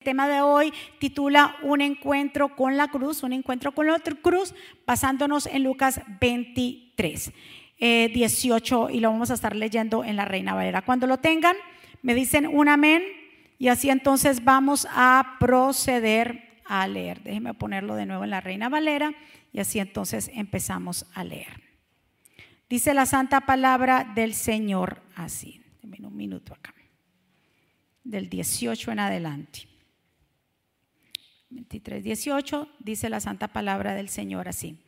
El tema de hoy titula Un encuentro con la cruz, un encuentro con la cruz, basándonos en Lucas 23, 18, eh, y lo vamos a estar leyendo en la Reina Valera. Cuando lo tengan, me dicen un amén, y así entonces vamos a proceder a leer. Déjenme ponerlo de nuevo en la Reina Valera, y así entonces empezamos a leer. Dice la santa palabra del Señor así. Denme un minuto acá. Del 18 en adelante. 23, 18 dice la santa palabra del Señor así.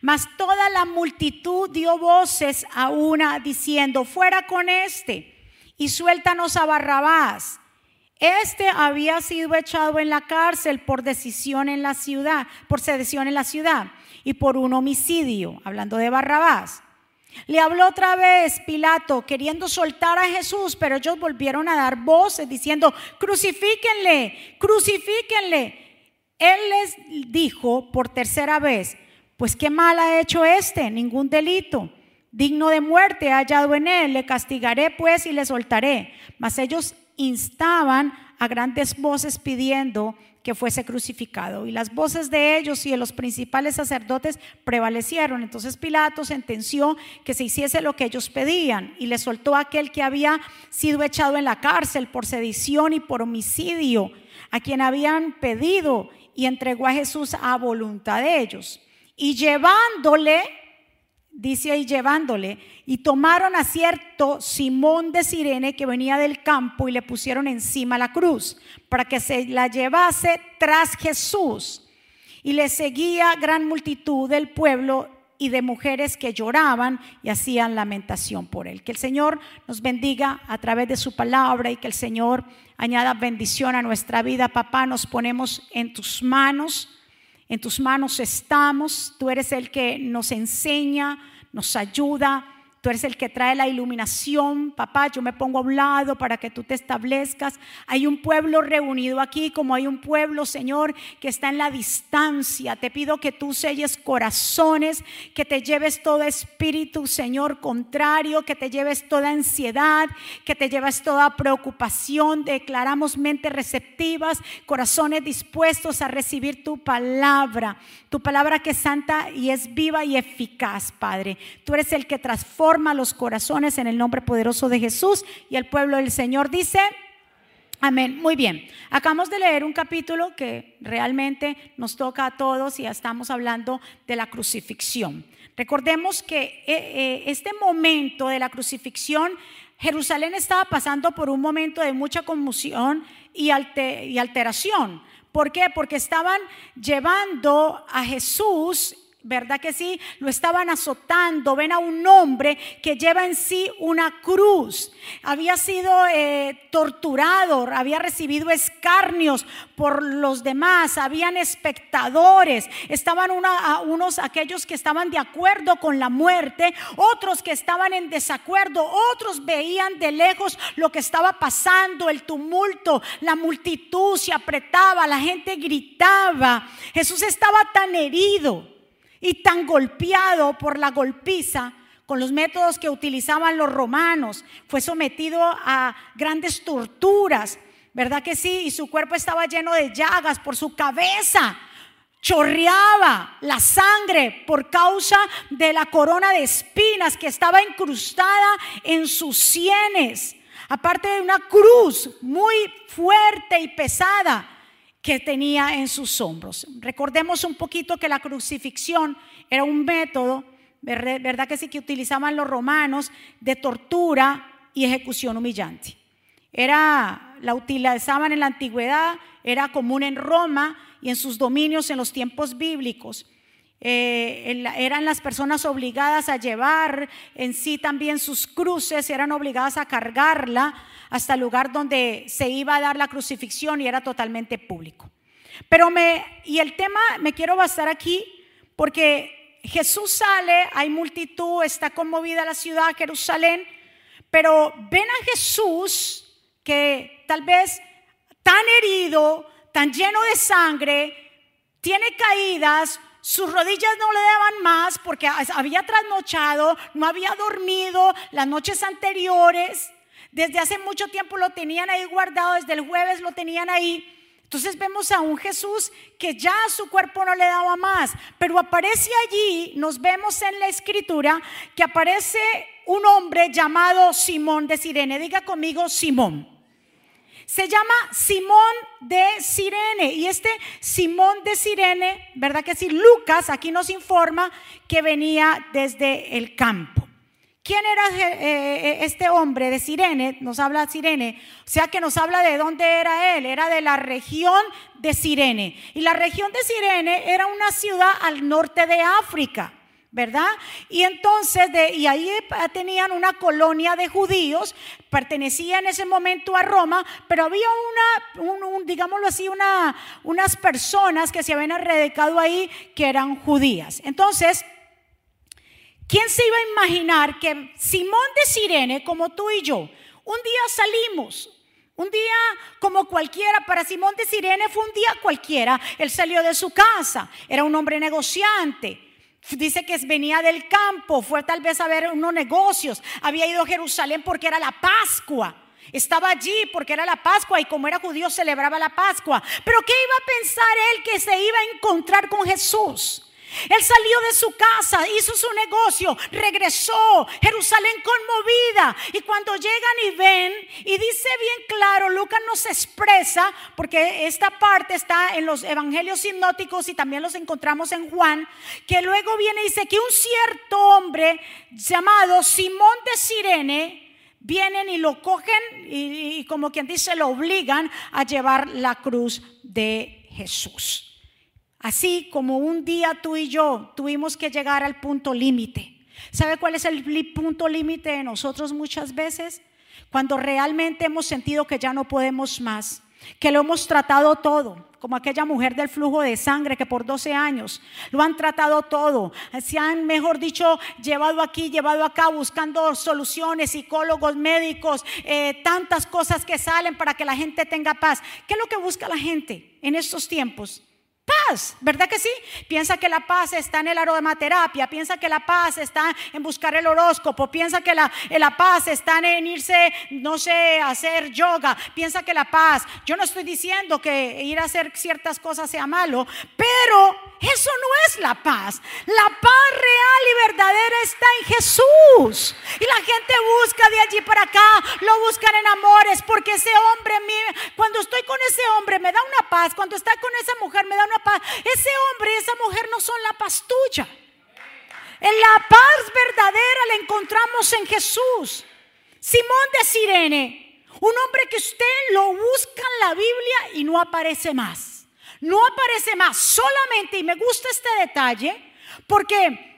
Mas toda la multitud dio voces a una diciendo, fuera con este y suéltanos a Barrabás. Este había sido echado en la cárcel por decisión en la ciudad, por sedición en la ciudad y por un homicidio, hablando de Barrabás. Le habló otra vez Pilato queriendo soltar a Jesús, pero ellos volvieron a dar voces diciendo, crucifíquenle, crucifíquenle. Él les dijo por tercera vez, pues qué mal ha hecho este, ningún delito. Digno de muerte ha hallado en él, le castigaré pues y le soltaré. Mas ellos instaban a grandes voces pidiendo que fuese crucificado. Y las voces de ellos y de los principales sacerdotes prevalecieron. Entonces Pilato sentenció que se hiciese lo que ellos pedían y le soltó a aquel que había sido echado en la cárcel por sedición y por homicidio, a quien habían pedido y entregó a Jesús a voluntad de ellos. Y llevándole, dice ahí llevándole, y tomaron a cierto Simón de Sirene que venía del campo y le pusieron encima la cruz para que se la llevase tras Jesús. Y le seguía gran multitud del pueblo y de mujeres que lloraban y hacían lamentación por él. Que el Señor nos bendiga a través de su palabra y que el Señor añada bendición a nuestra vida. Papá, nos ponemos en tus manos. En tus manos estamos. Tú eres el que nos enseña, nos ayuda Tú eres el que trae la iluminación, papá. Yo me pongo a un lado para que tú te establezcas. Hay un pueblo reunido aquí, como hay un pueblo, Señor, que está en la distancia. Te pido que tú selles corazones, que te lleves todo espíritu, Señor, contrario, que te lleves toda ansiedad, que te lleves toda preocupación. Declaramos mentes receptivas, corazones dispuestos a recibir tu palabra. Tu palabra que es santa y es viva y eficaz, Padre. Tú eres el que transforma los corazones en el nombre poderoso de Jesús. Y el pueblo del Señor dice, Amén. Muy bien. Acabamos de leer un capítulo que realmente nos toca a todos y ya estamos hablando de la crucifixión. Recordemos que eh, eh, este momento de la crucifixión, Jerusalén estaba pasando por un momento de mucha conmoción y alteración. ¿Por qué? Porque estaban llevando a Jesús ¿verdad que sí? Lo estaban azotando. Ven a un hombre que lleva en sí una cruz. Había sido eh, torturado, había recibido escarnios por los demás, habían espectadores, estaban unos aquellos que estaban de acuerdo con la muerte, otros que estaban en desacuerdo, otros veían de lejos lo que estaba pasando, el tumulto, la multitud se apretaba, la gente gritaba. Jesús estaba tan herido y tan golpeado por la golpiza con los métodos que utilizaban los romanos, fue sometido a grandes torturas, ¿verdad que sí? Y su cuerpo estaba lleno de llagas por su cabeza. Chorreaba la sangre por causa de la corona de espinas que estaba incrustada en sus sienes, aparte de una cruz muy fuerte y pesada que tenía en sus hombros. Recordemos un poquito que la crucifixión era un método, ¿verdad que sí? Que utilizaban los romanos de tortura y ejecución humillante. Era, la utilizaban en la antigüedad, era común en Roma y en sus dominios en los tiempos bíblicos. Eh, eran las personas obligadas a llevar en sí también sus cruces, eran obligadas a cargarla hasta el lugar donde se iba a dar la crucifixión y era totalmente público. Pero me, y el tema me quiero basar aquí porque Jesús sale, hay multitud, está conmovida la ciudad, Jerusalén, pero ven a Jesús que tal vez tan herido, tan lleno de sangre, tiene caídas, sus rodillas no le daban más porque había trasnochado, no había dormido las noches anteriores. Desde hace mucho tiempo lo tenían ahí guardado, desde el jueves lo tenían ahí. Entonces vemos a un Jesús que ya su cuerpo no le daba más, pero aparece allí, nos vemos en la escritura, que aparece un hombre llamado Simón de Sirene. Diga conmigo Simón. Se llama Simón de Sirene. Y este Simón de Sirene, ¿verdad que sí? Lucas aquí nos informa que venía desde el campo. ¿Quién era eh, eh, este hombre de Sirene? Nos habla Sirene. O sea que nos habla de dónde era él. Era de la región de Sirene. Y la región de Sirene era una ciudad al norte de África. ¿Verdad? Y entonces, de, y ahí tenían una colonia de judíos, pertenecía en ese momento a Roma, pero había una, un, digámoslo así, una, unas personas que se habían erradicado ahí que eran judías. Entonces, ¿Quién se iba a imaginar que Simón de Sirene, como tú y yo, un día salimos, un día como cualquiera, para Simón de Sirene fue un día cualquiera, él salió de su casa, era un hombre negociante. Dice que venía del campo, fue tal vez a ver unos negocios, había ido a Jerusalén porque era la Pascua. Estaba allí porque era la Pascua y como era judío celebraba la Pascua. Pero ¿qué iba a pensar él que se iba a encontrar con Jesús? Él salió de su casa, hizo su negocio, regresó, Jerusalén conmovida. Y cuando llegan y ven, y dice bien claro, Lucas nos expresa, porque esta parte está en los evangelios sinóticos y también los encontramos en Juan, que luego viene y dice que un cierto hombre llamado Simón de Sirene, vienen y lo cogen y, y como quien dice, lo obligan a llevar la cruz de Jesús. Así como un día tú y yo tuvimos que llegar al punto límite. ¿Sabe cuál es el punto límite de nosotros muchas veces? Cuando realmente hemos sentido que ya no podemos más, que lo hemos tratado todo, como aquella mujer del flujo de sangre que por 12 años lo han tratado todo, se han, mejor dicho, llevado aquí, llevado acá, buscando soluciones, psicólogos, médicos, eh, tantas cosas que salen para que la gente tenga paz. ¿Qué es lo que busca la gente en estos tiempos? Paz, ¿verdad que sí? Piensa que la paz está en el aromaterapia, piensa que la paz está en buscar el horóscopo, piensa que la, la paz está en irse, no sé, a hacer yoga, piensa que la paz, yo no estoy diciendo que ir a hacer ciertas cosas sea malo, pero eso no es la paz. La paz real y verdadera está en Jesús. Y la gente busca de allí para acá, lo buscan en amores, porque ese hombre, cuando estoy con ese hombre me da una paz, cuando está con esa mujer me da una paz. Ese hombre y esa mujer no son la paz tuya. En la paz verdadera la encontramos en Jesús. Simón de Sirene, un hombre que usted lo busca en la Biblia y no aparece más. No aparece más, solamente, y me gusta este detalle, porque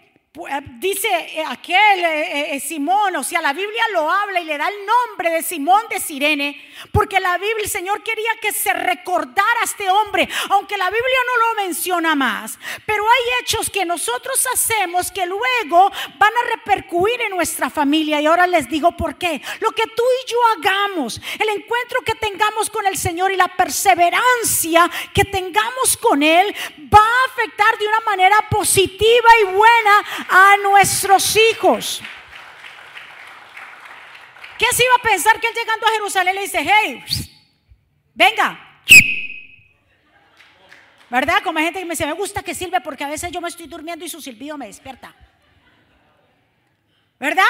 dice eh, aquel eh, Simón, o sea, la Biblia lo habla y le da el nombre de Simón de Sirene, porque la Biblia, el Señor quería que se recordara a este hombre, aunque la Biblia no lo menciona más. Pero hay hechos que nosotros hacemos que luego van a repercutir en nuestra familia. Y ahora les digo por qué. Lo que tú y yo hagamos, el encuentro que tengamos con el Señor y la perseverancia que tengamos con Él, va a afectar de una manera positiva y buena a nuestros hijos. ¿Qué se iba a pensar que él llegando a Jerusalén le dice, hey, venga? ¿Verdad? Como hay gente que me dice, me gusta que sirve porque a veces yo me estoy durmiendo y su silbido me despierta. ¿Verdad?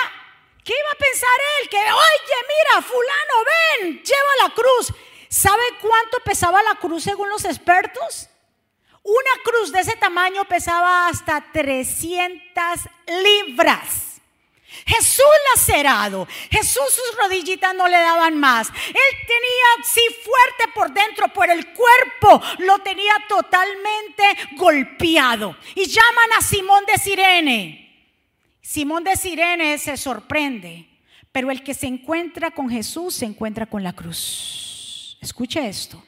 ¿Qué iba a pensar él? Que, oye, mira, fulano, ven, lleva la cruz. ¿Sabe cuánto pesaba la cruz según los expertos? Una cruz de ese tamaño pesaba hasta 300 libras. Jesús lacerado, Jesús sus rodillitas no le daban más. Él tenía, sí, fuerte por dentro, por el cuerpo lo tenía totalmente golpeado. Y llaman a Simón de Sirene. Simón de Sirene se sorprende, pero el que se encuentra con Jesús se encuentra con la cruz. Escuche esto.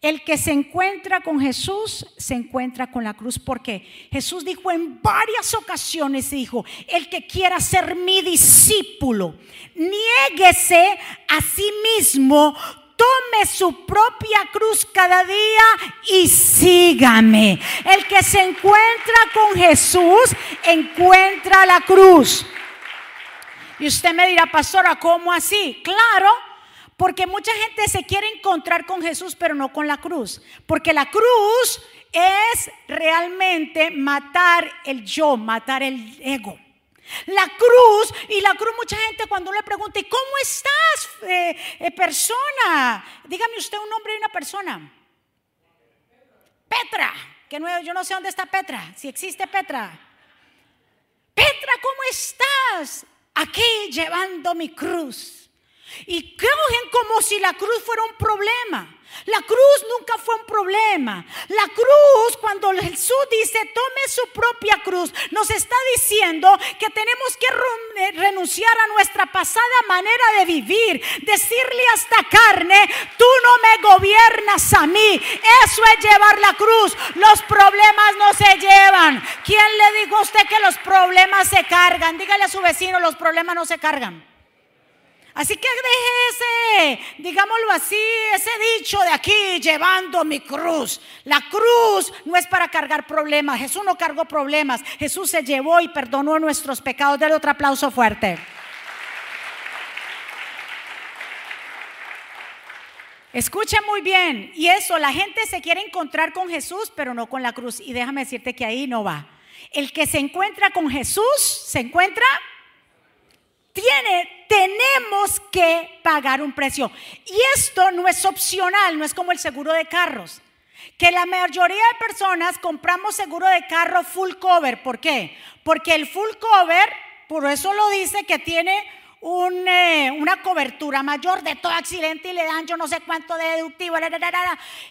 El que se encuentra con Jesús se encuentra con la cruz porque Jesús dijo en varias ocasiones, dijo, el que quiera ser mi discípulo, niéguese a sí mismo, tome su propia cruz cada día y sígame. El que se encuentra con Jesús encuentra la cruz. Y usted me dirá, pastora, ¿cómo así? Claro Porque mucha gente se quiere encontrar con Jesús, pero no con la cruz. Porque la cruz es realmente matar el yo, matar el ego. La cruz, y la cruz mucha gente cuando le pregunta, ¿y cómo estás, eh, eh, persona? Dígame usted un nombre de una persona. Petra, que no, yo no sé dónde está Petra, si existe Petra. Petra, ¿cómo estás? Aquí llevando mi cruz. Y cogen como si la cruz fuera un problema. La cruz nunca fue un problema. La cruz, cuando Jesús dice, tome su propia cruz, nos está diciendo que tenemos que eh, renunciar a nuestra pasada manera de vivir. Decirle a esta carne, tú no me gobiernas a mí. Eso es llevar la cruz. Los problemas no se llevan. ¿Quién le dijo a usted que los problemas se cargan? Dígale a su vecino, los problemas no se cargan. Así que deje ese, digámoslo así, ese dicho de aquí, llevando mi cruz. La cruz no es para cargar problemas. Jesús no cargó problemas. Jesús se llevó y perdonó nuestros pecados. Dale otro aplauso fuerte. Escuche muy bien. Y eso, la gente se quiere encontrar con Jesús, pero no con la cruz. Y déjame decirte que ahí no va. El que se encuentra con Jesús, se encuentra tiene, tenemos que pagar un precio. Y esto no es opcional, no es como el seguro de carros. Que la mayoría de personas compramos seguro de carro full cover. ¿Por qué? Porque el full cover, por eso lo dice que tiene eh, una cobertura mayor de todo accidente y le dan yo no sé cuánto de deductivo.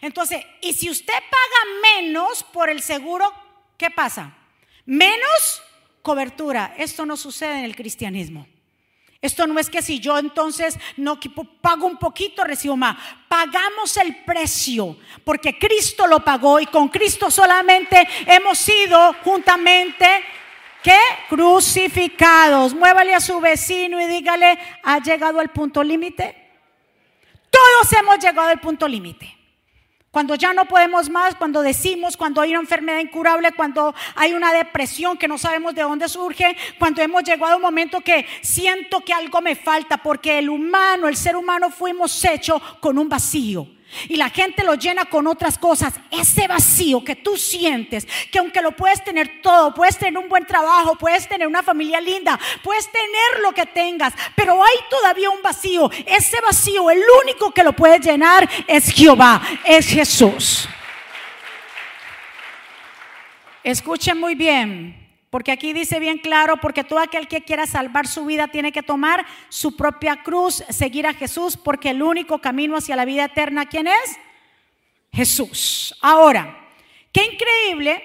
Entonces, y si usted paga menos por el seguro, ¿qué pasa? Menos cobertura. Esto no sucede en el cristianismo. Esto no es que si yo entonces no pago un poquito, recibo más. Pagamos el precio porque Cristo lo pagó y con Cristo solamente hemos sido juntamente crucificados. Muévale a su vecino y dígale, ¿ha llegado al punto límite? Todos hemos llegado al punto límite. Cuando ya no podemos más, cuando decimos, cuando hay una enfermedad incurable, cuando hay una depresión que no sabemos de dónde surge, cuando hemos llegado a un momento que siento que algo me falta, porque el humano, el ser humano fuimos hechos con un vacío. Y la gente lo llena con otras cosas. Ese vacío que tú sientes, que aunque lo puedes tener todo, puedes tener un buen trabajo, puedes tener una familia linda, puedes tener lo que tengas, pero hay todavía un vacío. Ese vacío, el único que lo puede llenar es Jehová, es Jesús. Escuchen muy bien. Porque aquí dice bien claro, porque todo aquel que quiera salvar su vida tiene que tomar su propia cruz, seguir a Jesús, porque el único camino hacia la vida eterna, ¿quién es? Jesús. Ahora, qué increíble,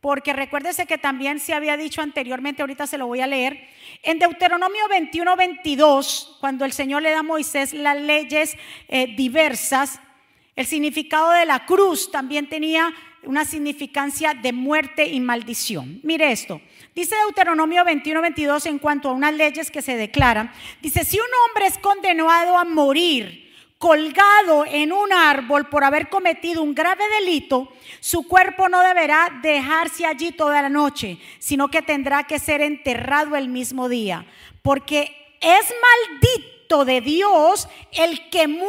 porque recuérdese que también se había dicho anteriormente, ahorita se lo voy a leer, en Deuteronomio 21, 22, cuando el Señor le da a Moisés las leyes eh, diversas, el significado de la cruz también tenía una significancia de muerte y maldición. Mire esto. Dice Deuteronomio 21, 22 en cuanto a unas leyes que se declaran. Dice, si un hombre es condenado a morir colgado en un árbol por haber cometido un grave delito, su cuerpo no deberá dejarse allí toda la noche, sino que tendrá que ser enterrado el mismo día, porque es maldito de Dios el que muere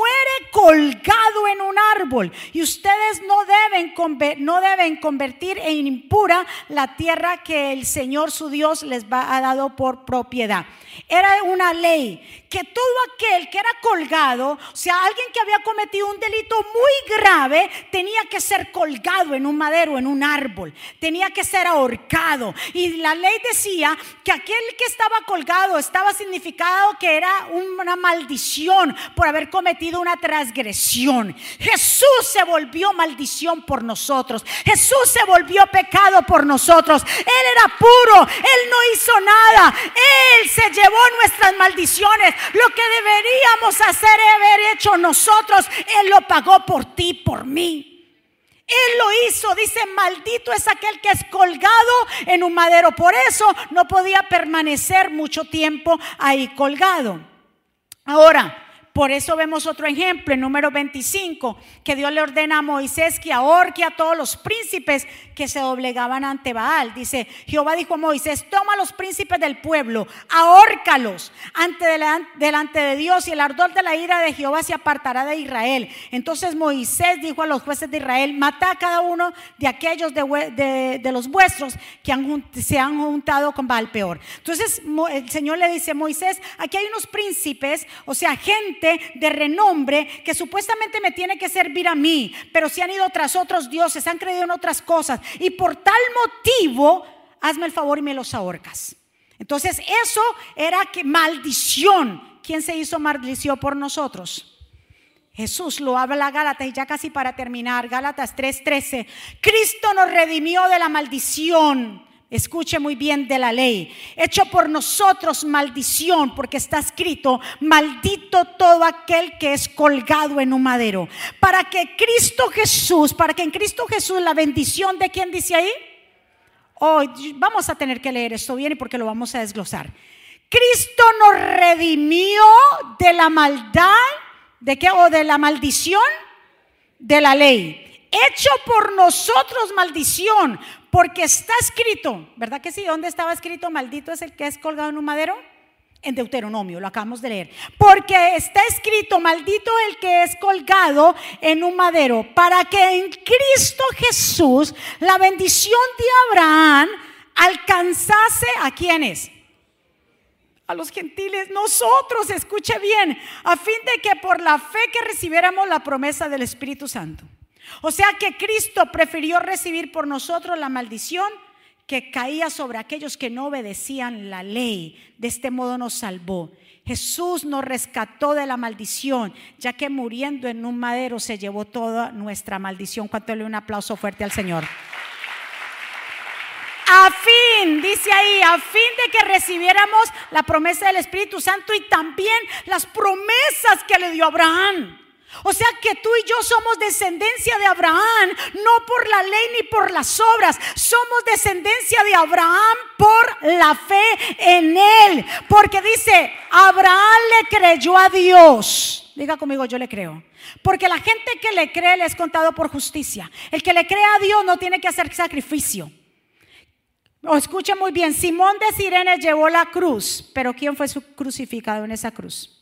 colgado en un árbol. Y ustedes no deben, no deben convertir en impura la tierra que el Señor su Dios les ha dado por propiedad. Era una ley que todo aquel que era colgado, o sea, alguien que había cometido un delito muy grave, tenía que ser colgado en un madero, en un árbol, tenía que ser ahorcado. Y la ley decía que aquel que estaba colgado estaba significado que era una maldición por haber cometido una transgresión. Jesús se volvió maldición por nosotros. Jesús se volvió pecado por nosotros. Él era puro, él no hizo nada. Él se llevó nuestras maldiciones. Lo que deberíamos hacer haber hecho nosotros, Él lo pagó por ti, por mí. Él lo hizo, dice, maldito es aquel que es colgado en un madero. Por eso no podía permanecer mucho tiempo ahí colgado. Ahora, Por eso vemos otro ejemplo en número 25, que Dios le ordena a Moisés que ahorque a todos los príncipes que se doblegaban ante Baal. Dice, Jehová dijo a Moisés, toma los príncipes del pueblo, ahórcalos ante delante de Dios y el ardor de la ira de Jehová se apartará de Israel. Entonces Moisés dijo a los jueces de Israel, mata a cada uno de aquellos de, los vuestros que se han juntado con Baal peor. Entonces el Señor le dice, Moisés, aquí hay unos príncipes, o sea, gente de renombre que supuestamente me tiene que servir a mí, pero si han ido tras otros dioses, han creído en otras cosas y por tal motivo, hazme el favor y me los ahorcas. Entonces eso era que maldición. ¿Quién se hizo maldición por nosotros? Jesús lo habla Gálatas y ya casi para terminar, Gálatas 3:13. Cristo nos redimió de la maldición. Escuche muy bien de la ley. Hecho por nosotros maldición, porque está escrito, maldito todo aquel que es colgado en un madero. Para que Cristo Jesús, para que en Cristo Jesús la bendición de quien dice ahí. Hoy vamos a tener que leer esto bien y porque lo vamos a desglosar. Cristo nos redimió de la maldad ¿De qué? ¿O de la maldición? De la ley. Hecho por nosotros maldición, porque está escrito, ¿verdad que sí? ¿Dónde estaba escrito maldito es el que es colgado en un madero? En Deuteronomio, lo acabamos de leer. Porque está escrito, maldito el que es colgado en un madero, para que en Cristo Jesús la bendición de Abraham alcanzase a quienes? a los gentiles, nosotros, escuche bien, a fin de que por la fe que recibiéramos la promesa del Espíritu Santo. O sea que Cristo prefirió recibir por nosotros la maldición que caía sobre aquellos que no obedecían la ley. De este modo nos salvó. Jesús nos rescató de la maldición, ya que muriendo en un madero se llevó toda nuestra maldición. Cuánto le un aplauso fuerte al Señor. A fin, dice ahí, a fin de que recibiéramos la promesa del Espíritu Santo y también las promesas que le dio Abraham. O sea que tú y yo somos descendencia de Abraham, no por la ley ni por las obras. Somos descendencia de Abraham por la fe en él. Porque dice, Abraham le creyó a Dios. Diga conmigo, yo le creo. Porque la gente que le cree le es contado por justicia. El que le cree a Dios no tiene que hacer sacrificio. O escucha muy bien, Simón de Sirene llevó la cruz, pero ¿quién fue crucificado en esa cruz?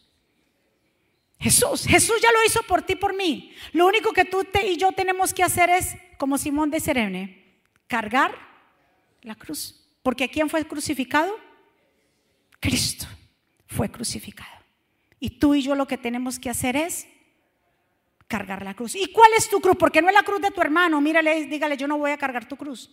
Jesús, Jesús ya lo hizo por ti, por mí. Lo único que tú y yo tenemos que hacer es, como Simón de Sirene, cargar la cruz. Porque ¿quién fue crucificado? Cristo fue crucificado. Y tú y yo lo que tenemos que hacer es cargar la cruz. ¿Y cuál es tu cruz? Porque no es la cruz de tu hermano. Mírale, dígale, yo no voy a cargar tu cruz.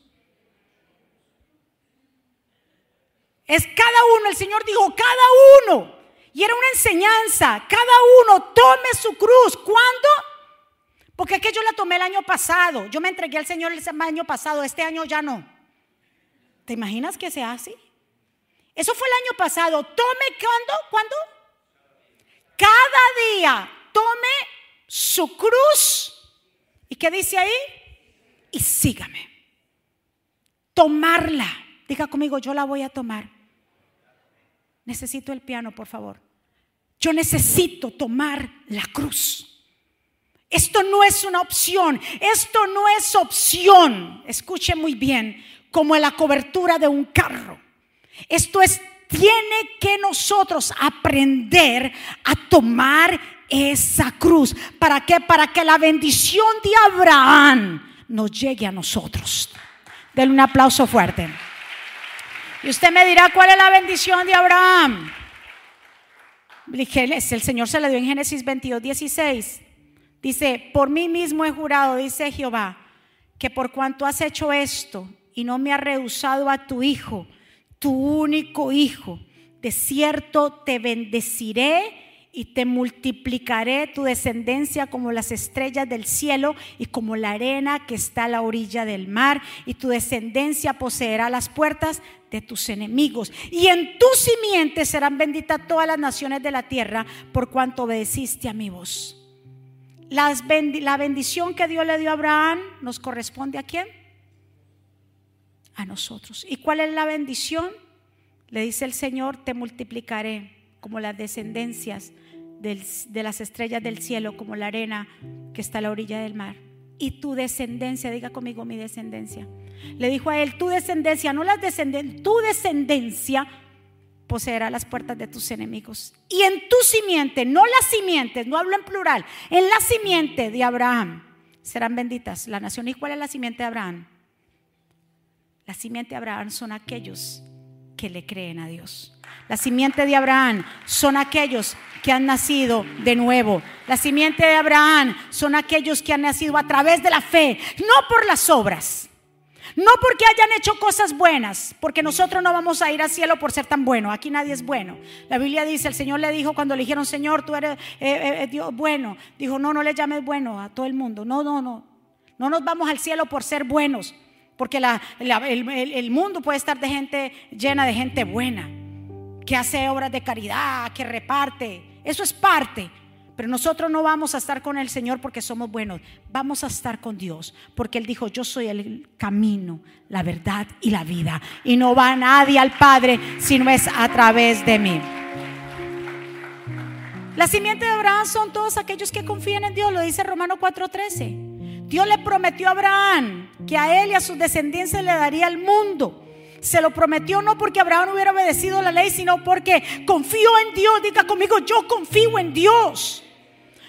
Es cada uno, el Señor dijo, cada uno. Y era una enseñanza, cada uno tome su cruz. ¿Cuándo? Porque es que yo la tomé el año pasado. Yo me entregué al Señor el año pasado, este año ya no. ¿Te imaginas que sea así? Eso fue el año pasado. Tome cuándo? ¿Cuándo? Cada día tome su cruz. ¿Y qué dice ahí? Y sígame. Tomarla. Diga conmigo, yo la voy a tomar. Necesito el piano, por favor. Yo necesito tomar la cruz. Esto no es una opción. Esto no es opción. Escuche muy bien, como la cobertura de un carro. Esto es, tiene que nosotros aprender a tomar esa cruz. ¿Para qué? Para que la bendición de Abraham nos llegue a nosotros. Denle un aplauso fuerte. Y usted me dirá, ¿cuál es la bendición de Abraham? El Señor se le dio en Génesis 22, 16. Dice, por mí mismo he jurado, dice Jehová, que por cuanto has hecho esto y no me has rehusado a tu hijo, tu único hijo, de cierto te bendeciré y te multiplicaré tu descendencia como las estrellas del cielo y como la arena que está a la orilla del mar, y tu descendencia poseerá las puertas de tus enemigos. Y en tu simiente serán benditas todas las naciones de la tierra por cuanto obedeciste a mi voz. La bendición que Dios le dio a Abraham nos corresponde a quién? A nosotros. ¿Y cuál es la bendición? Le dice el Señor, te multiplicaré como las descendencias de las estrellas del cielo como la arena que está a la orilla del mar. Y tu descendencia, diga conmigo mi descendencia. Le dijo a él, tu descendencia, no las descendencias, tu descendencia poseerá las puertas de tus enemigos. Y en tu simiente, no las simientes, no hablo en plural, en la simiente de Abraham serán benditas la nación. ¿Y cuál es la simiente de Abraham? La simiente de Abraham son aquellos que le creen a Dios. La simiente de Abraham son aquellos que han nacido de nuevo. La simiente de Abraham son aquellos que han nacido a través de la fe, no por las obras. No porque hayan hecho cosas buenas, porque nosotros no vamos a ir al cielo por ser tan bueno. Aquí nadie es bueno. La Biblia dice, el Señor le dijo cuando le dijeron, Señor, tú eres eh, eh, eh, Dios bueno. Dijo, no, no le llames bueno a todo el mundo. No, no, no. No nos vamos al cielo por ser buenos, porque el, mundo puede estar de gente llena de gente buena, que hace obras de caridad, que reparte. Eso es parte. Pero nosotros no vamos a estar con el Señor porque somos buenos. Vamos a estar con Dios porque Él dijo, yo soy el camino, la verdad y la vida. Y no va nadie al Padre si no es a través de mí. La simiente de Abraham son todos aquellos que confían en Dios, lo dice Romano 4:13. Dios le prometió a Abraham que a él y a sus descendencias le daría el mundo. Se lo prometió no porque Abraham hubiera obedecido la ley, sino porque confió en Dios. Diga conmigo, yo confío en Dios.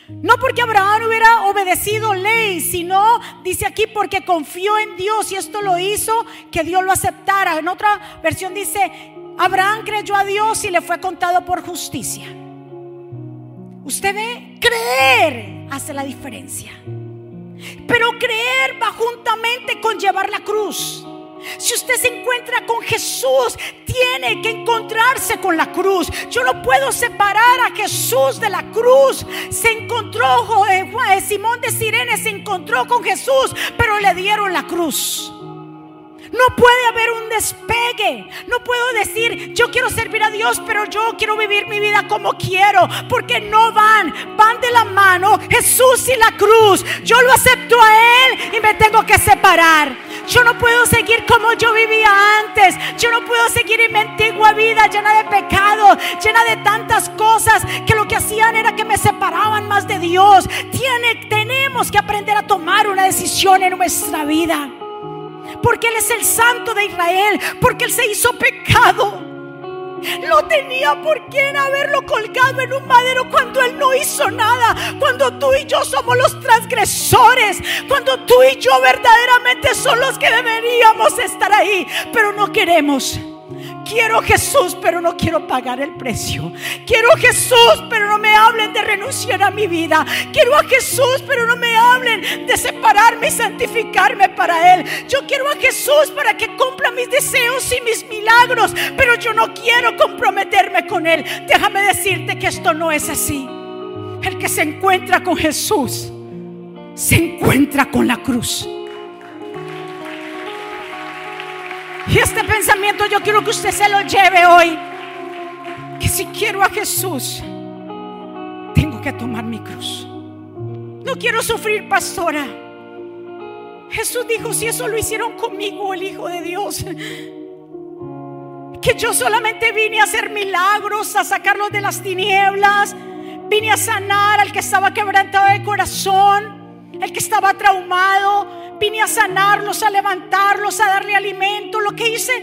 No porque Abraham hubiera obedecido ley, sino, dice aquí, porque confió en Dios y esto lo hizo que Dios lo aceptara. En otra versión dice, Abraham creyó a Dios y le fue contado por justicia. Usted ve, creer hace la diferencia. Pero creer va juntamente con llevar la cruz. Si usted se encuentra con Jesús, tiene que encontrarse con la cruz. Yo no puedo separar a Jesús de la cruz. Se encontró, eh, Simón de Sirene se encontró con Jesús, pero le dieron la cruz. No puede haber un despegue. No puedo decir, yo quiero servir a Dios, pero yo quiero vivir mi vida como quiero. Porque no van, van de la mano Jesús y la cruz. Yo lo acepto a Él y me tengo que separar. Yo no puedo seguir como yo vivía antes. Yo no puedo seguir en mi antigua vida llena de pecado, llena de tantas cosas que lo que hacían era que me separaban más de Dios. Tenemos que aprender a tomar una decisión en nuestra vida porque Él es el santo de Israel, porque Él se hizo pecado. No tenía por quién haberlo colgado en un madero cuando Él no hizo nada. Cuando tú y yo somos los transgresores. Cuando tú y yo verdaderamente son los que deberíamos estar ahí. Pero no queremos. Quiero Jesús, pero no quiero pagar el precio. Quiero Jesús, pero no me hablen de renunciar a mi vida. Quiero a Jesús, pero no me hablen de separarme y santificarme para Él. Yo quiero a Jesús para que cumpla mis deseos y mis milagros, pero yo no quiero comprometerme con Él. Déjame decirte que esto no es así. El que se encuentra con Jesús, se encuentra con la cruz. Y este pensamiento yo quiero que usted se lo lleve hoy. Que si quiero a Jesús, tengo que tomar mi cruz. No quiero sufrir, pastora. Jesús dijo, si eso lo hicieron conmigo, el Hijo de Dios, que yo solamente vine a hacer milagros, a sacarlos de las tinieblas, vine a sanar al que estaba quebrantado de corazón, el que estaba traumado, vine a sanarlos, a levantarlos, a darle alimento, lo que hice,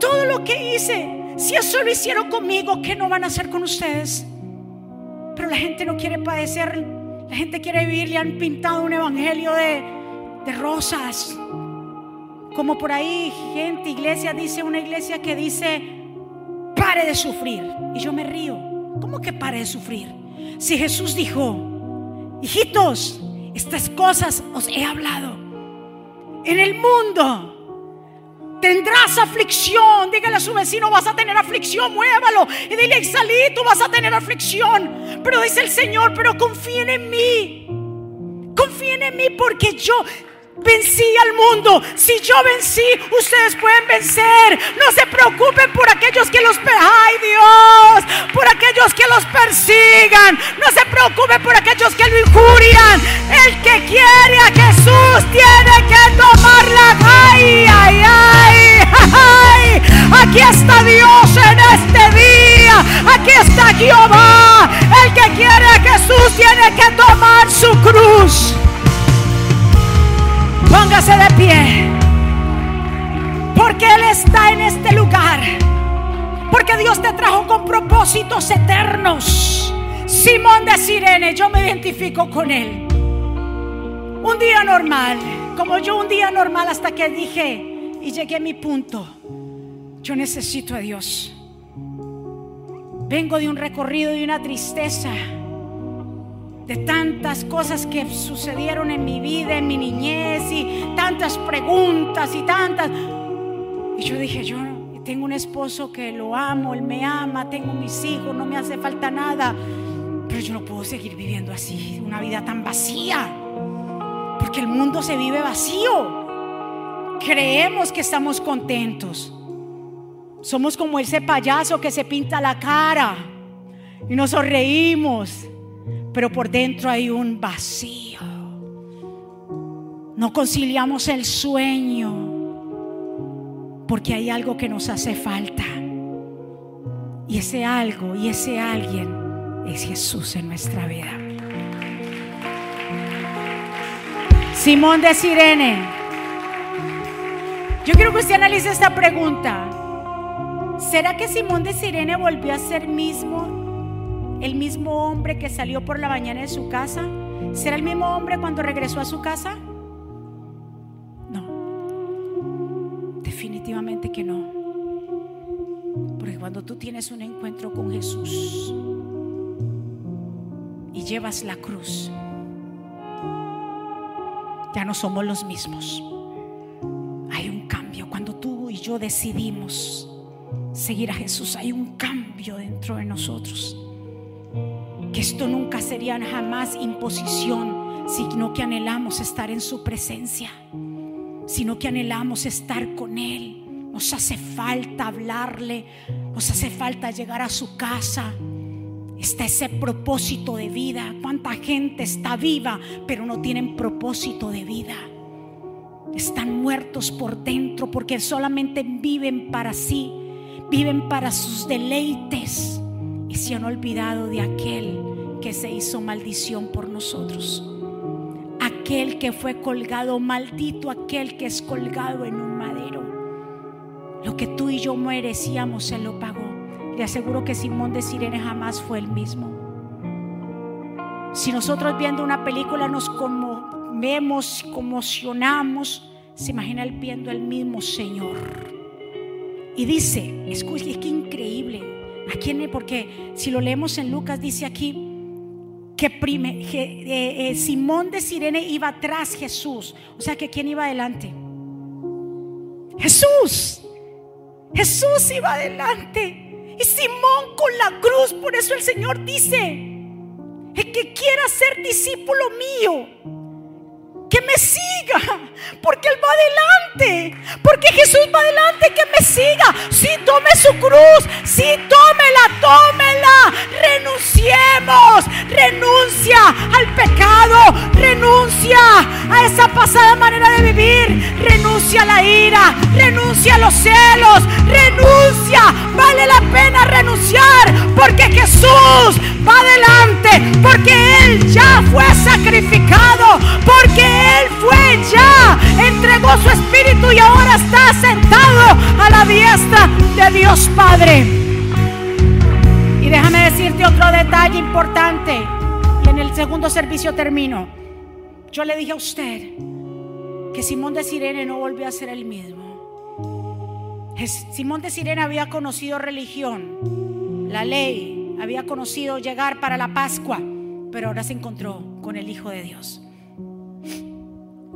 todo lo que hice. Si eso lo hicieron conmigo, ¿qué no van a hacer con ustedes? Pero la gente no quiere padecer, la gente quiere vivir, le han pintado un evangelio de, de rosas. Como por ahí gente, iglesia, dice una iglesia que dice, pare de sufrir. Y yo me río. ¿Cómo que pare de sufrir? Si Jesús dijo, hijitos, estas cosas os he hablado en el mundo. Tendrás aflicción. Dígale a su vecino, vas a tener aflicción, muévalo. Y dile, salí, tú vas a tener aflicción. Pero dice el Señor, pero confíen en mí. Confíen en mí porque yo vencí al mundo. Si yo vencí, ustedes pueden vencer. No se preocupen por aquellos que los... ¡Ay Dios! Por aquellos que los persigan. No se preocupen por aquellos que lo injurian. El que quiere a Jesús tiene que tomarla. ¡Ay, ay, ay! ¡Ay! Aquí está Dios en este día. Aquí está Jehová. El que quiere a Jesús tiene que tomar su cruz. Póngase de pie. Porque Él está en este lugar. Porque Dios te trajo con propósitos eternos. Simón de Sirene, yo me identifico con Él. Un día normal, como yo un día normal hasta que dije y llegué a mi punto. Yo necesito a Dios. Vengo de un recorrido de una tristeza, de tantas cosas que sucedieron en mi vida, en mi niñez, y tantas preguntas y tantas. Y yo dije, yo tengo un esposo que lo amo, él me ama, tengo mis hijos, no me hace falta nada. Pero yo no puedo seguir viviendo así, una vida tan vacía. Porque el mundo se vive vacío. Creemos que estamos contentos. Somos como ese payaso que se pinta la cara y nos sonreímos, pero por dentro hay un vacío. No conciliamos el sueño porque hay algo que nos hace falta. Y ese algo y ese alguien es Jesús en nuestra vida. Simón de Sirene. Yo quiero que usted analice esta pregunta. ¿Será que Simón de Sirene volvió a ser mismo, el mismo hombre que salió por la mañana de su casa? ¿Será el mismo hombre cuando regresó a su casa? No, definitivamente que no. Porque cuando tú tienes un encuentro con Jesús y llevas la cruz, ya no somos los mismos. Hay un cambio cuando tú y yo decidimos seguir a Jesús, hay un cambio dentro de nosotros. Que esto nunca sería jamás imposición, sino que anhelamos estar en su presencia, sino que anhelamos estar con Él. Nos hace falta hablarle, nos hace falta llegar a su casa. Está ese propósito de vida. ¿Cuánta gente está viva, pero no tienen propósito de vida? Están muertos por dentro porque solamente viven para sí viven para sus deleites se han olvidado de aquel que se hizo maldición por nosotros. Aquel que fue colgado, maldito aquel que es colgado en un madero. Lo que tú y yo merecíamos se lo pagó. Le aseguro que Simón de Sirene jamás fue el mismo. Si nosotros viendo una película nos conmovemos, conmocionamos, se imagina él viendo el mismo Señor. Y dice, es que increíble. Aquí, porque si lo leemos en Lucas, dice aquí que, prime, eh, eh, Simón de Sirene iba tras Jesús. O sea que ¿quién iba adelante? Jesús. Jesús iba adelante. Y Simón con la cruz. Por eso el Señor dice, el que quiera ser discípulo mío que me siga, porque Él va adelante, porque Jesús va adelante, que me siga. Si tome su cruz, si tómela, tómela. Renunciemos, renuncia al pecado, renuncia a esa pasada manera de vivir, renuncia a la ira, renuncia a los celos, renuncia. Vale la pena renunciar, porque Jesús va adelante, porque Él ya fue sacrificado, porque él fue ya, entregó su espíritu y ahora está sentado a la diestra de Dios Padre. Y déjame decirte otro detalle importante. Y en el segundo servicio termino. Yo le dije a usted que Simón de Sirene no volvió a ser el mismo. Simón de Sirene había conocido religión, la ley, había conocido llegar para la Pascua, pero ahora se encontró con el Hijo de Dios.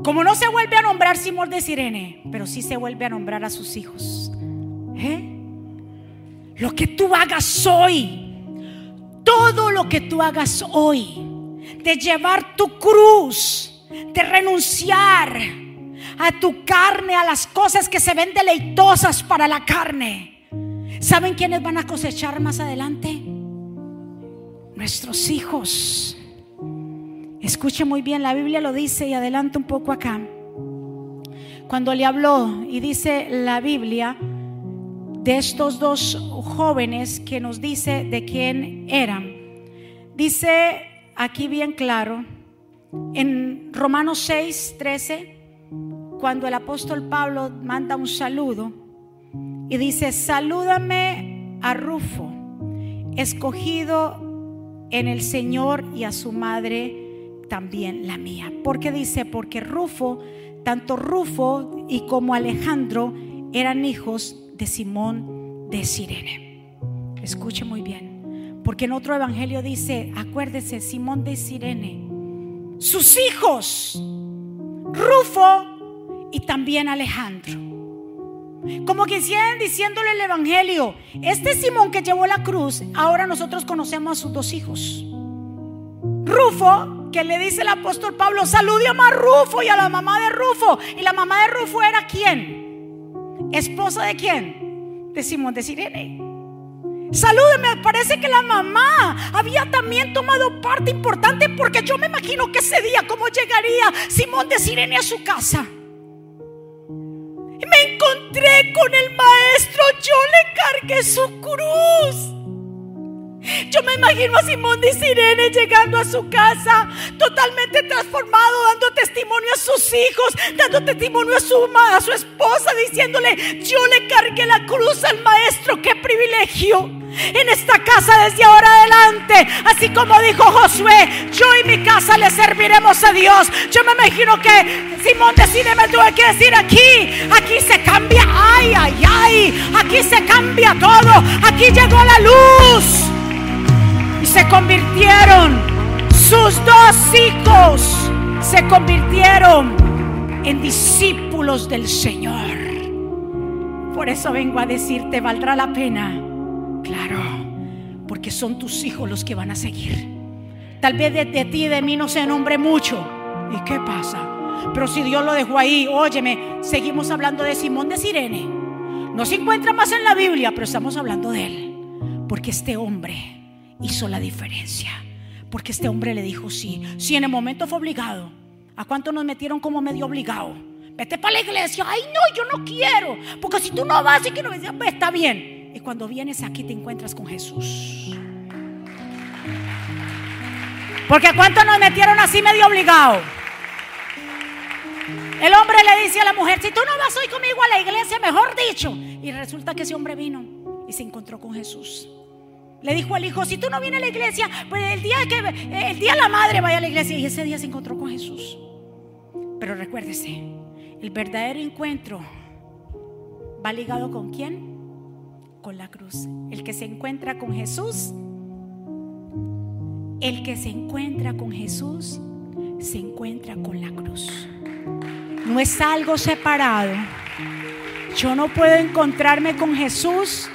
Como no se vuelve a nombrar Simón de Sirene, pero sí se vuelve a nombrar a sus hijos. ¿Eh? Lo que tú hagas hoy, todo lo que tú hagas hoy, de llevar tu cruz, de renunciar a tu carne, a las cosas que se ven deleitosas para la carne. ¿Saben quiénes van a cosechar más adelante? Nuestros hijos. Escuche muy bien, la Biblia lo dice y adelanta un poco acá. Cuando le habló y dice la Biblia de estos dos jóvenes que nos dice de quién eran. Dice aquí bien claro en Romanos 6, 13, cuando el apóstol Pablo manda un saludo y dice, salúdame a Rufo, escogido en el Señor y a su madre también la mía. porque dice? Porque Rufo, tanto Rufo y como Alejandro eran hijos de Simón de Sirene. Escuche muy bien, porque en otro evangelio dice, acuérdese, Simón de Sirene, sus hijos, Rufo y también Alejandro. Como que siguen diciéndole el Evangelio. Este Simón que llevó la cruz, ahora nosotros conocemos a sus dos hijos. Rufo, que le dice el apóstol Pablo, salude a Rufo y a la mamá de Rufo. ¿Y la mamá de Rufo era quién? ¿Esposa de quién? De Simón de Sirene. Salúdeme, parece que la mamá había también tomado parte importante porque yo me imagino que ese día, ¿cómo llegaría Simón de Sirene a su casa? me encontré con el maestro, yo le cargué su cruz. Yo me imagino a Simón de Sirene llegando a su casa totalmente transformado, dando testimonio a sus hijos, dando testimonio a su, a su esposa, diciéndole, yo le cargué la cruz al maestro, qué privilegio en esta casa desde ahora adelante. Así como dijo Josué, yo y mi casa le serviremos a Dios. Yo me imagino que Simón decide, me tuve que decir aquí, aquí se cambia, ay, ay, ay, aquí se cambia todo, aquí llegó la luz. Se convirtieron, sus dos hijos se convirtieron en discípulos del Señor. Por eso vengo a decirte, valdrá la pena Claro, porque son tus hijos los que van a seguir. Tal vez de, ti y de mí no se nombre mucho. ¿Y qué pasa? Pero si Dios lo dejó ahí, óyeme, seguimos hablando de Simón de Sirene. No se encuentra más en la Biblia, pero estamos hablando de él. Porque este hombre hizo la diferencia. Porque este hombre le dijo sí. Si en el momento fue obligado. ¿A cuánto nos metieron como medio obligado? Vete para la iglesia. Ay, no, yo no quiero. Porque si tú no vas y que no pues está bien. Y cuando vienes aquí te encuentras con Jesús. Porque a cuánto nos metieron así medio obligado. El hombre le dice a la mujer, si tú no vas hoy conmigo a la iglesia, mejor dicho. Y resulta que ese hombre vino y se encontró con Jesús. Le dijo al hijo, si tú no vienes a la iglesia, pues el día que el día la madre vaya a la iglesia y ese día se encontró con Jesús. Pero recuérdese, el verdadero encuentro va ligado con quién? con la cruz. El que se encuentra con Jesús, el que se encuentra con Jesús, se encuentra con la cruz. No es algo separado. Yo no puedo encontrarme con Jesús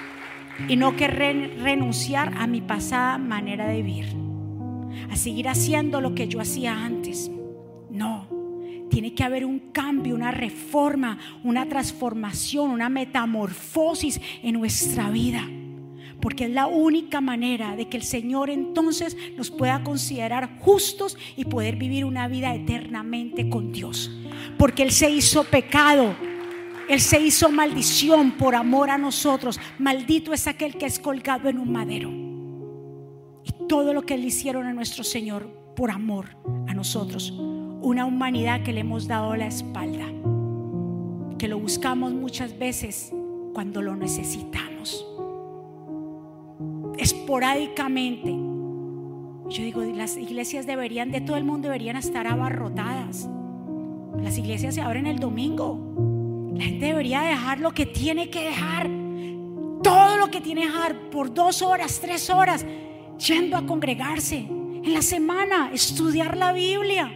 y no querer renunciar a mi pasada manera de vivir, a seguir haciendo lo que yo hacía antes. No, tiene que haber un cambio, una reforma, una transformación, una metamorfosis en nuestra vida. Porque es la única manera de que el Señor entonces nos pueda considerar justos y poder vivir una vida eternamente con Dios. Porque Él se hizo pecado, Él se hizo maldición por amor a nosotros. Maldito es aquel que es colgado en un madero. Y todo lo que le hicieron a nuestro Señor por amor a nosotros una humanidad que le hemos dado la espalda, que lo buscamos muchas veces cuando lo necesitamos. Esporádicamente. Yo digo, las iglesias deberían, de todo el mundo deberían estar abarrotadas. Las iglesias se abren el domingo. La gente debería dejar lo que tiene que dejar. Todo lo que tiene que dejar por dos horas, tres horas, yendo a congregarse. En la semana, estudiar la Biblia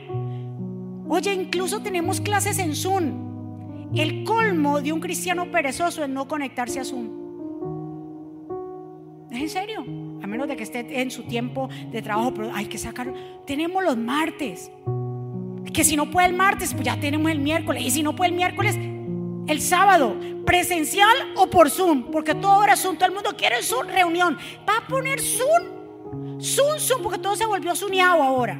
Oye, incluso tenemos clases en Zoom. El colmo de un cristiano perezoso es no conectarse a Zoom. ¿Es en serio? A menos de que esté en su tiempo de trabajo, pero hay que sacar. Tenemos los martes. Que si no puede el martes, pues ya tenemos el miércoles. Y si no puede el miércoles, el sábado, presencial o por Zoom, porque todo ahora Zoom, todo el mundo quiere Zoom, reunión. Va a poner Zoom, Zoom, Zoom, porque todo se volvió Zoomeado ahora.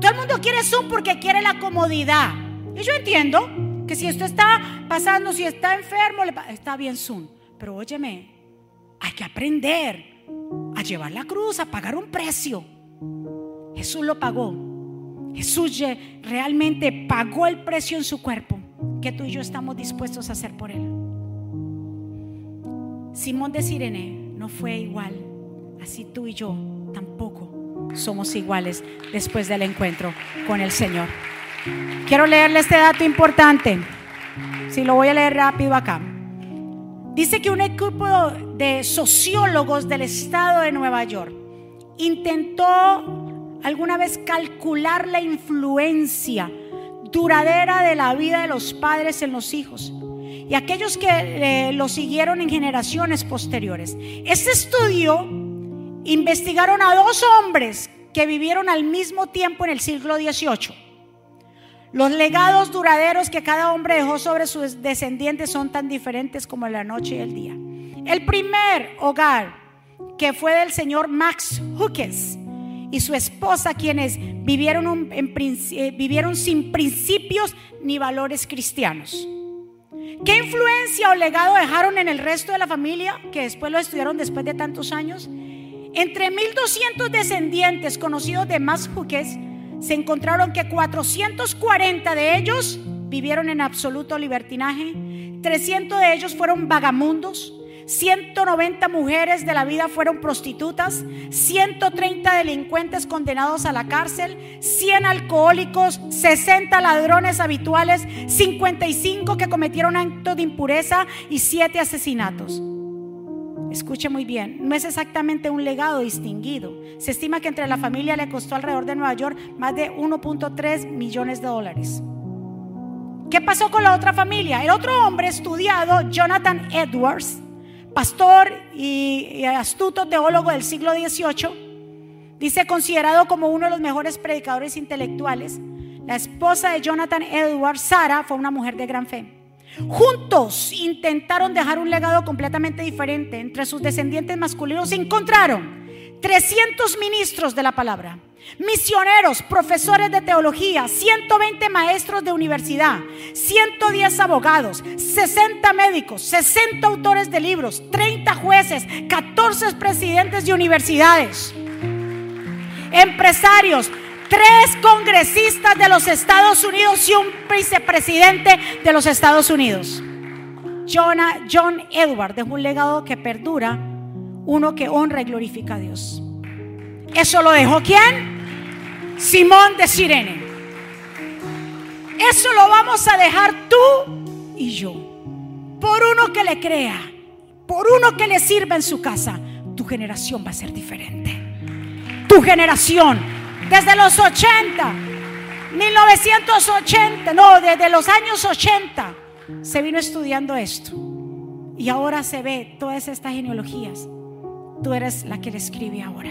Todo el mundo quiere Zoom porque quiere la comodidad. Y yo entiendo que si esto está pasando, si está enfermo, está bien Zoom. Pero óyeme, hay que aprender a llevar la cruz, a pagar un precio. Jesús lo pagó. Jesús realmente pagó el precio en su cuerpo que tú y yo estamos dispuestos a hacer por él. Simón de Sirene no fue igual, así tú y yo tampoco somos iguales después del encuentro con el Señor. Quiero leerle este dato importante. Si lo voy a leer rápido acá. Dice que un equipo de sociólogos del estado de Nueva York intentó alguna vez calcular la influencia duradera de la vida de los padres en los hijos y aquellos que eh, lo siguieron en generaciones posteriores. Este estudio investigaron a dos hombres que vivieron al mismo tiempo en el siglo XVIII. Los legados duraderos que cada hombre dejó sobre sus descendientes son tan diferentes como la noche y el día. El primer hogar que fue del señor Max Hukes y su esposa, quienes vivieron, eh, vivieron sin principios ni valores cristianos. ¿Qué influencia o legado dejaron en el resto de la familia que después lo estudiaron después de tantos años? Entre 1200 descendientes conocidos de Max Hukes, se encontraron que 440 de ellos vivieron en absoluto libertinaje, 300 de ellos fueron vagamundos, 190 mujeres de la vida fueron prostitutas, 130 delincuentes condenados a la cárcel, 100 alcohólicos, 60 ladrones habituales, 55 que cometieron actos de impureza y 7 asesinatos. Escuche muy bien, no es exactamente un legado distinguido. Se estima que entre la familia le costó alrededor de Nueva York más de 1.3 millones de dólares. ¿Qué pasó con la otra familia? El otro hombre estudiado, Jonathan Edwards, pastor y, astuto teólogo del siglo XVIII, dice considerado como uno de los mejores predicadores intelectuales. La esposa de Jonathan Edwards, Sara, fue una mujer de gran fe. Juntos intentaron dejar un legado completamente diferente. Entre sus descendientes masculinos encontraron 300 ministros de la palabra, misioneros, profesores de teología, 120 maestros de universidad, 110 abogados, 60 médicos, 60 autores de libros, 30 jueces, 14 presidentes de universidades, empresarios, tres congresistas de los Estados Unidos y un vicepresidente de los Estados Unidos. John, John Edward dejó un legado que perdura, uno que honra y glorifica a Dios. ¿Eso lo dejó quién? Simón de Sirene. Eso lo vamos a dejar tú y yo. Por uno que le crea, por uno que le sirva en su casa, tu generación va a ser diferente. Tu generación desde los 80, 1980, no, desde los años 80 se vino estudiando esto. Y ahora se ve todas estas genealogías. Tú eres la que le escribe ahora.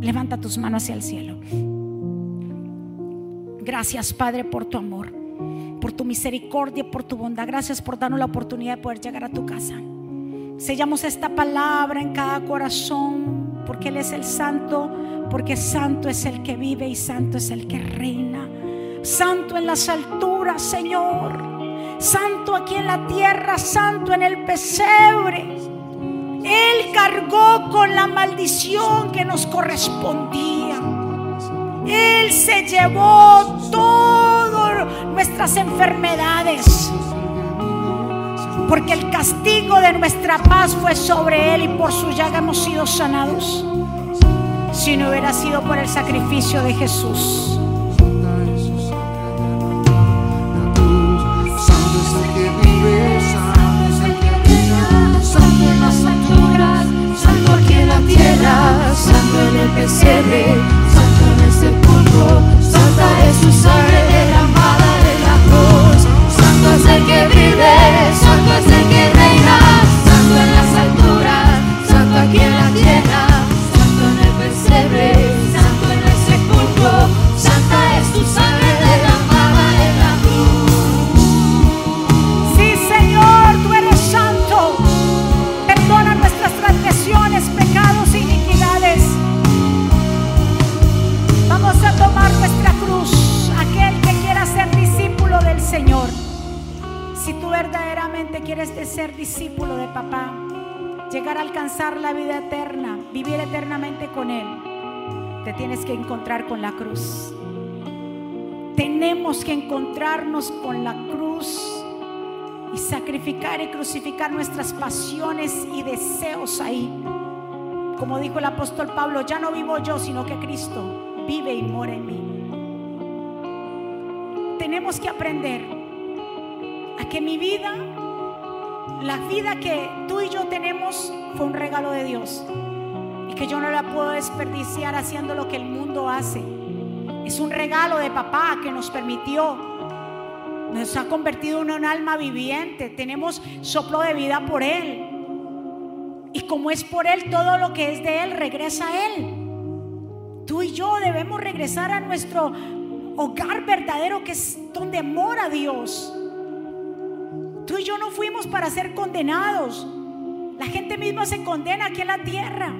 Levanta tus manos hacia el cielo. Gracias, Padre, por tu amor, por tu misericordia, por tu bondad. Gracias por darnos la oportunidad de poder llegar a tu casa. Sellamos esta palabra en cada corazón, porque Él es el Santo porque santo es el que vive y santo es el que reina. Santo en las alturas, Señor. Santo aquí en la tierra, santo en el pesebre. Él cargó con la maldición que nos correspondía. Él se llevó todas nuestras enfermedades. Porque el castigo de nuestra paz fue sobre Él y por su llaga hemos sido sanados si no hubiera sido por el sacrificio de Jesús. Tierra, santo en el pesebre, y deseos ahí. Como dijo el apóstol Pablo, ya no vivo yo, sino que Cristo vive y mora en mí. Tenemos que aprender a que mi vida, la vida que tú y yo tenemos, fue un regalo de Dios y que yo no la puedo desperdiciar haciendo lo que el mundo hace. Es un regalo de papá que nos permitió, nos ha convertido en un alma viviente. Tenemos soplo de vida por Él. Y como es por Él, todo lo que es de Él regresa a Él. Tú y yo debemos regresar a nuestro hogar verdadero que es donde mora Dios. Tú y yo no fuimos para ser condenados. La gente misma se condena aquí en la tierra.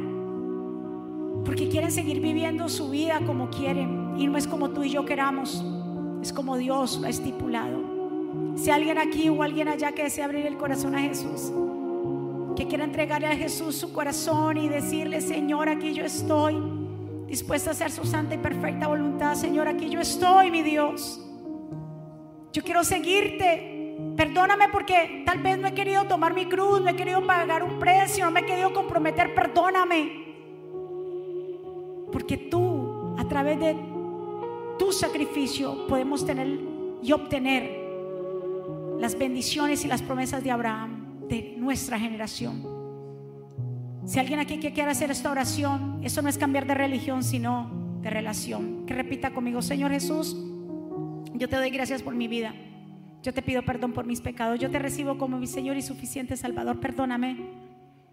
Porque quieren seguir viviendo su vida como quieren. Y no es como tú y yo queramos. Es como Dios lo ha estipulado. Si alguien aquí o alguien allá que desea abrir el corazón a Jesús, que quiera entregarle a Jesús su corazón y decirle, Señor, aquí yo estoy, dispuesta a hacer su santa y perfecta voluntad, Señor, aquí yo estoy, mi Dios. Yo quiero seguirte. Perdóname porque tal vez no he querido tomar mi cruz, no he querido pagar un precio, no me he querido comprometer. Perdóname. Porque tú, a través de tu sacrificio, podemos tener y obtener las bendiciones y las promesas de Abraham, de nuestra generación. Si alguien aquí que quiere hacer esta oración, eso no es cambiar de religión, sino de relación. Que repita conmigo, Señor Jesús, yo te doy gracias por mi vida. Yo te pido perdón por mis pecados. Yo te recibo como mi Señor y suficiente Salvador. Perdóname.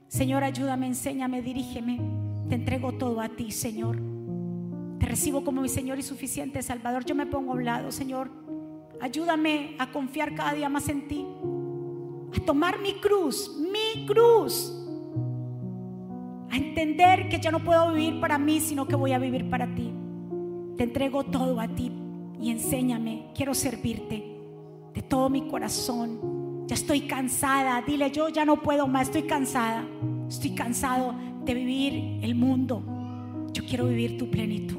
Señor, ayúdame, enséñame, dirígeme. Te entrego todo a ti, Señor. Te recibo como mi Señor y suficiente Salvador. Yo me pongo a un lado, Señor. Ayúdame a confiar cada día más en ti. A tomar mi cruz, mi cruz. A entender que ya no puedo vivir para mí, sino que voy a vivir para ti. Te entrego todo a ti y enséñame. Quiero servirte de todo mi corazón. Ya estoy cansada. Dile, yo ya no puedo más. Estoy cansada. Estoy cansado de vivir el mundo. Yo quiero vivir tu plenitud.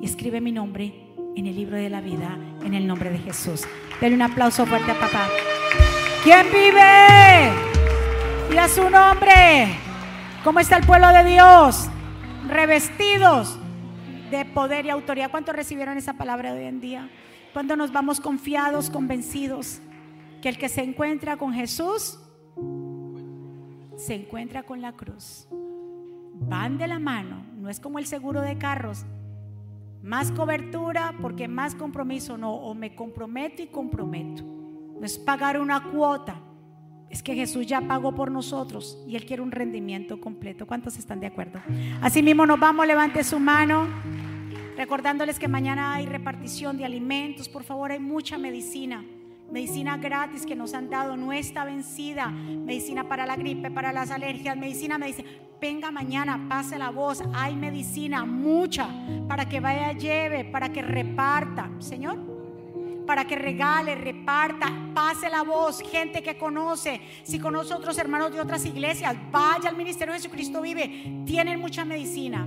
Y escribe mi nombre en el libro de la vida, en el nombre de Jesús. Denle un aplauso fuerte a papá. ¿Quién vive? Y a su nombre. ¿Cómo está el pueblo de Dios? Revestidos de poder y autoridad. ¿Cuántos recibieron esa palabra hoy en día? ¿Cuándo nos vamos confiados, convencidos que el que se encuentra con Jesús se encuentra con la cruz? van de la mano, no es como el seguro de carros. Más cobertura porque más compromiso, no, o me comprometo y comprometo. No es pagar una cuota, es que Jesús ya pagó por nosotros y Él quiere un rendimiento completo. ¿Cuántos están de acuerdo? Así mismo nos vamos, levante su mano, recordándoles que mañana hay repartición de alimentos, por favor, hay mucha medicina medicina gratis que nos han dado, no está vencida, medicina para la gripe, para las alergias, medicina, medicina. Venga mañana, pase la voz, hay medicina, mucha, para que vaya, lleve, para que reparta, Señor, para que regale, reparta, pase la voz, gente que conoce, si conoce otros hermanos de otras iglesias, vaya al ministerio de Jesucristo vive, tienen mucha medicina.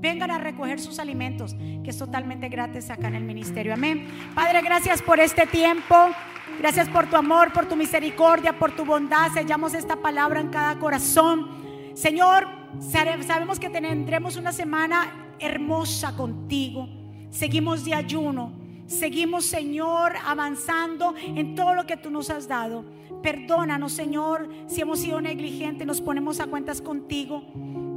Vengan a recoger sus alimentos, que es totalmente gratis acá en el ministerio. Amén. Padre, gracias por este tiempo. Gracias por tu amor, por tu misericordia, por tu bondad. Sellamos esta palabra en cada corazón. Señor, sabemos que tendremos una semana hermosa contigo. Seguimos de ayuno. Seguimos, Señor, avanzando en todo lo que tú nos has dado. Perdónanos, Señor, si hemos sido negligentes. Nos ponemos a cuentas contigo.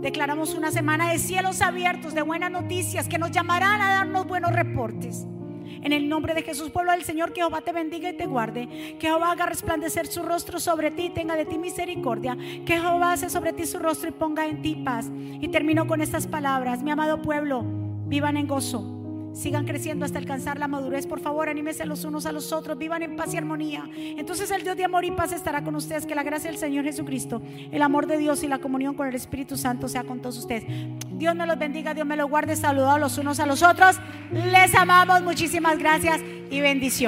Declaramos una semana de cielos abiertos, de buenas noticias, que nos llamarán a darnos buenos reportes. En el nombre de Jesús, pueblo del Señor, que Jehová te bendiga y te guarde. Que Jehová haga resplandecer su rostro sobre ti y tenga de ti misericordia. Que Jehová hace sobre ti su rostro y ponga en ti paz. Y termino con estas palabras. Mi amado pueblo, vivan en gozo sigan creciendo hasta alcanzar la madurez. Por favor, anímense los unos a los otros, vivan en paz y armonía. Entonces el Dios de amor y paz estará con ustedes. Que la gracia del Señor Jesucristo, el amor de Dios y la comunión con el Espíritu Santo sea con todos ustedes. Dios me los bendiga, Dios me los guarde. Saludados los unos a los otros. Les amamos, muchísimas gracias y bendición.